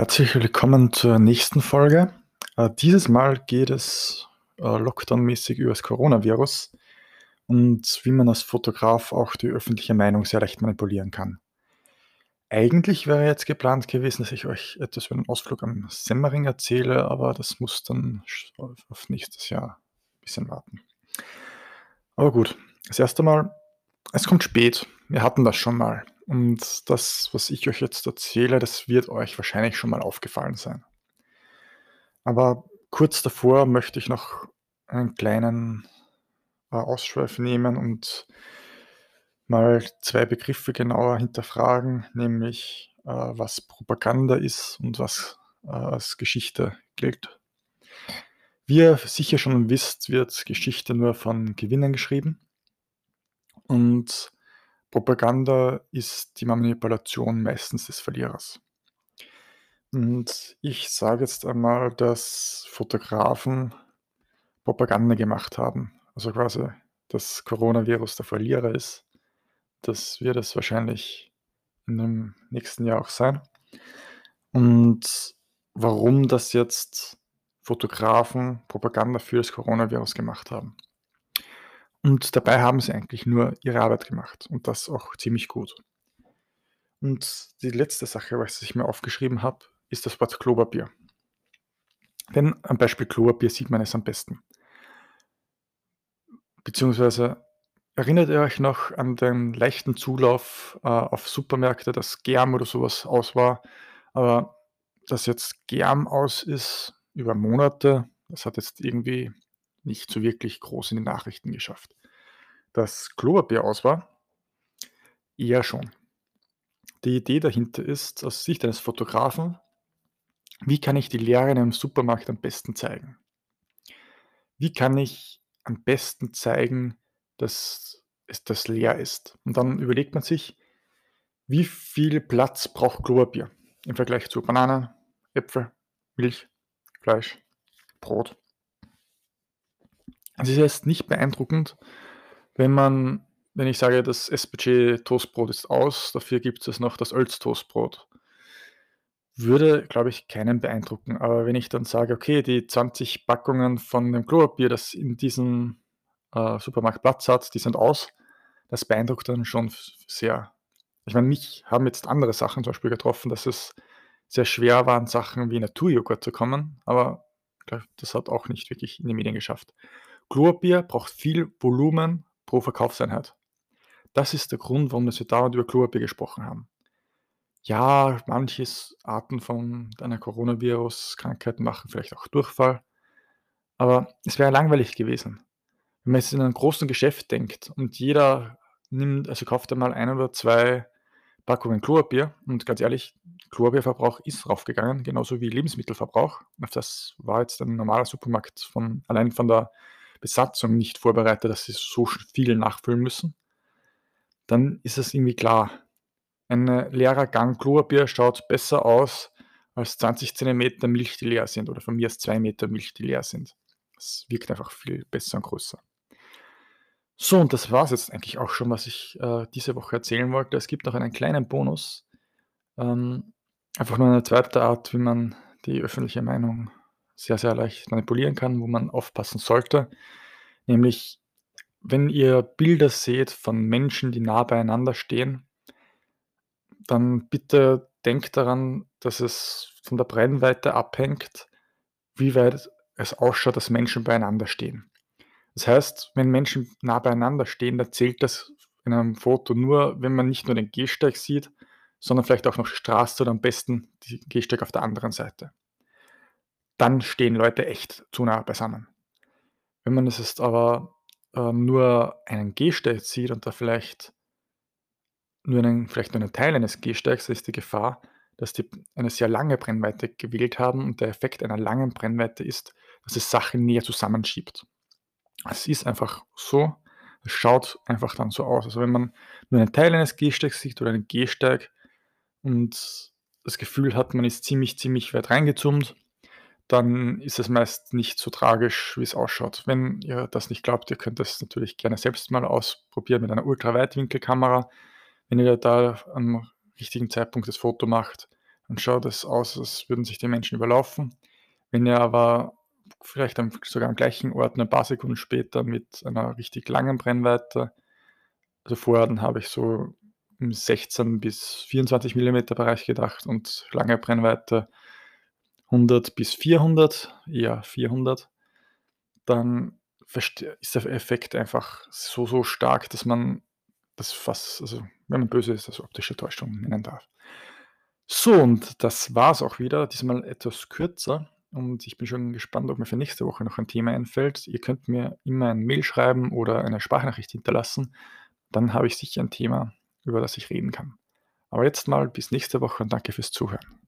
Herzlich willkommen zur nächsten Folge. Äh, dieses Mal geht es äh, lockdownmäßig über das Coronavirus und wie man als Fotograf auch die öffentliche Meinung sehr leicht manipulieren kann. Eigentlich wäre jetzt geplant gewesen, dass ich euch etwas über den Ausflug am Semmering erzähle, aber das muss dann auf nächstes Jahr ein bisschen warten. Aber gut, das erste Mal, es kommt spät. Wir hatten das schon mal. Und das, was ich euch jetzt erzähle, das wird euch wahrscheinlich schon mal aufgefallen sein. Aber kurz davor möchte ich noch einen kleinen äh, Ausschweif nehmen und mal zwei Begriffe genauer hinterfragen, nämlich äh, was Propaganda ist und was äh, als Geschichte gilt. Wie ihr sicher schon wisst, wird Geschichte nur von Gewinnern geschrieben. Und Propaganda ist die Manipulation meistens des Verlierers. Und ich sage jetzt einmal, dass Fotografen Propaganda gemacht haben. Also quasi das Coronavirus der Verlierer ist. Das wird es wahrscheinlich in dem nächsten Jahr auch sein. Und warum das jetzt Fotografen Propaganda für das Coronavirus gemacht haben. Und dabei haben sie eigentlich nur ihre Arbeit gemacht und das auch ziemlich gut. Und die letzte Sache, was ich mir aufgeschrieben habe, ist das Wort Klopapier. Denn am Beispiel Klopapier sieht man es am besten. Beziehungsweise erinnert ihr euch noch an den leichten Zulauf äh, auf Supermärkte, dass Germ oder sowas aus war, aber dass jetzt Germ aus ist über Monate, das hat jetzt irgendwie nicht so wirklich groß in die Nachrichten geschafft. Dass Klopapier aus war, eher schon. Die Idee dahinter ist, aus Sicht eines Fotografen, wie kann ich die Lehre in einem Supermarkt am besten zeigen? Wie kann ich am besten zeigen, dass es das leer ist? Und dann überlegt man sich, wie viel Platz braucht Klopapier im Vergleich zu Bananen, Äpfel, Milch, Fleisch, Brot. Es ist jetzt nicht beeindruckend, wenn man, wenn ich sage, das SPG Toastbrot ist aus, dafür gibt es noch das Ölz Toastbrot. Würde, glaube ich, keinen beeindrucken. Aber wenn ich dann sage, okay, die 20 Packungen von dem Klopapier, das in diesem äh, Supermarkt Platz hat, die sind aus, das beeindruckt dann schon sehr. Ich meine, mich haben jetzt andere Sachen zum Beispiel getroffen, dass es sehr schwer war, an Sachen wie Naturjoghurt zu kommen, aber das hat auch nicht wirklich in die Medien geschafft. Klopapier braucht viel Volumen pro Verkaufseinheit. Das ist der Grund, warum wir dauernd über Klopapier gesprochen haben. Ja, manche Arten von einer Coronavirus-Krankheit machen vielleicht auch Durchfall, aber es wäre langweilig gewesen. Wenn man jetzt in einem großen Geschäft denkt und jeder nimmt, also kauft einmal ein oder zwei Packungen Klopapier und ganz ehrlich, Klopapierverbrauch ist raufgegangen, genauso wie Lebensmittelverbrauch. Das war jetzt ein normaler Supermarkt von, allein von der Besatzung nicht vorbereitet, dass sie so viel nachfüllen müssen, dann ist es irgendwie klar. Ein leerer Gang Klopapier schaut besser aus als 20 cm Milch, die leer sind, oder von mir aus 2 Meter Milch, die leer sind. Es wirkt einfach viel besser und größer. So, und das war es jetzt eigentlich auch schon, was ich äh, diese Woche erzählen wollte. Es gibt noch einen kleinen Bonus. Ähm, einfach nur eine zweite Art, wie man die öffentliche Meinung sehr, sehr leicht manipulieren kann, wo man aufpassen sollte. Nämlich, wenn ihr Bilder seht von Menschen, die nah beieinander stehen, dann bitte denkt daran, dass es von der Brennweite abhängt, wie weit es ausschaut, dass Menschen beieinander stehen. Das heißt, wenn Menschen nah beieinander stehen, dann zählt das in einem Foto nur, wenn man nicht nur den Gehsteig sieht, sondern vielleicht auch noch Straße oder am besten die Gehsteig auf der anderen Seite dann stehen Leute echt zu nah beisammen. Wenn man es jetzt aber äh, nur einen Gehsteig sieht und da vielleicht nur einen, vielleicht nur einen Teil eines Gehsteigs, ist die Gefahr, dass die eine sehr lange Brennweite gewählt haben und der Effekt einer langen Brennweite ist, dass es Sachen näher zusammenschiebt. Es ist einfach so, es schaut einfach dann so aus. Also wenn man nur einen Teil eines Gehsteigs sieht oder einen Gehsteig und das Gefühl hat, man ist ziemlich, ziemlich weit reingezoomt, dann ist es meist nicht so tragisch, wie es ausschaut. Wenn ihr das nicht glaubt, ihr könnt das natürlich gerne selbst mal ausprobieren mit einer Ultraweitwinkelkamera. Wenn ihr da am richtigen Zeitpunkt das Foto macht, dann schaut es aus, als würden sich die Menschen überlaufen. Wenn ihr aber vielleicht am sogar am gleichen Ort 'n paar Sekunden später mit einer richtig langen Brennweite also vorher, dann habe ich so im 16 bis 24 Millimeter Bereich gedacht und lange Brennweite 100 bis 400, eher 400. Dann ist der Effekt einfach so, so stark, dass man das fast also, wenn man böse ist, als optische Täuschung nennen darf. So, und das war's auch wieder, diesmal etwas kürzer und ich bin schon gespannt, ob mir für nächste Woche noch ein Thema einfällt. Ihr könnt mir immer ein Mail schreiben oder eine Sprachnachricht hinterlassen. Dann habe ich sicher ein Thema, über das ich reden kann. Aber jetzt mal bis nächste Woche und danke fürs Zuhören.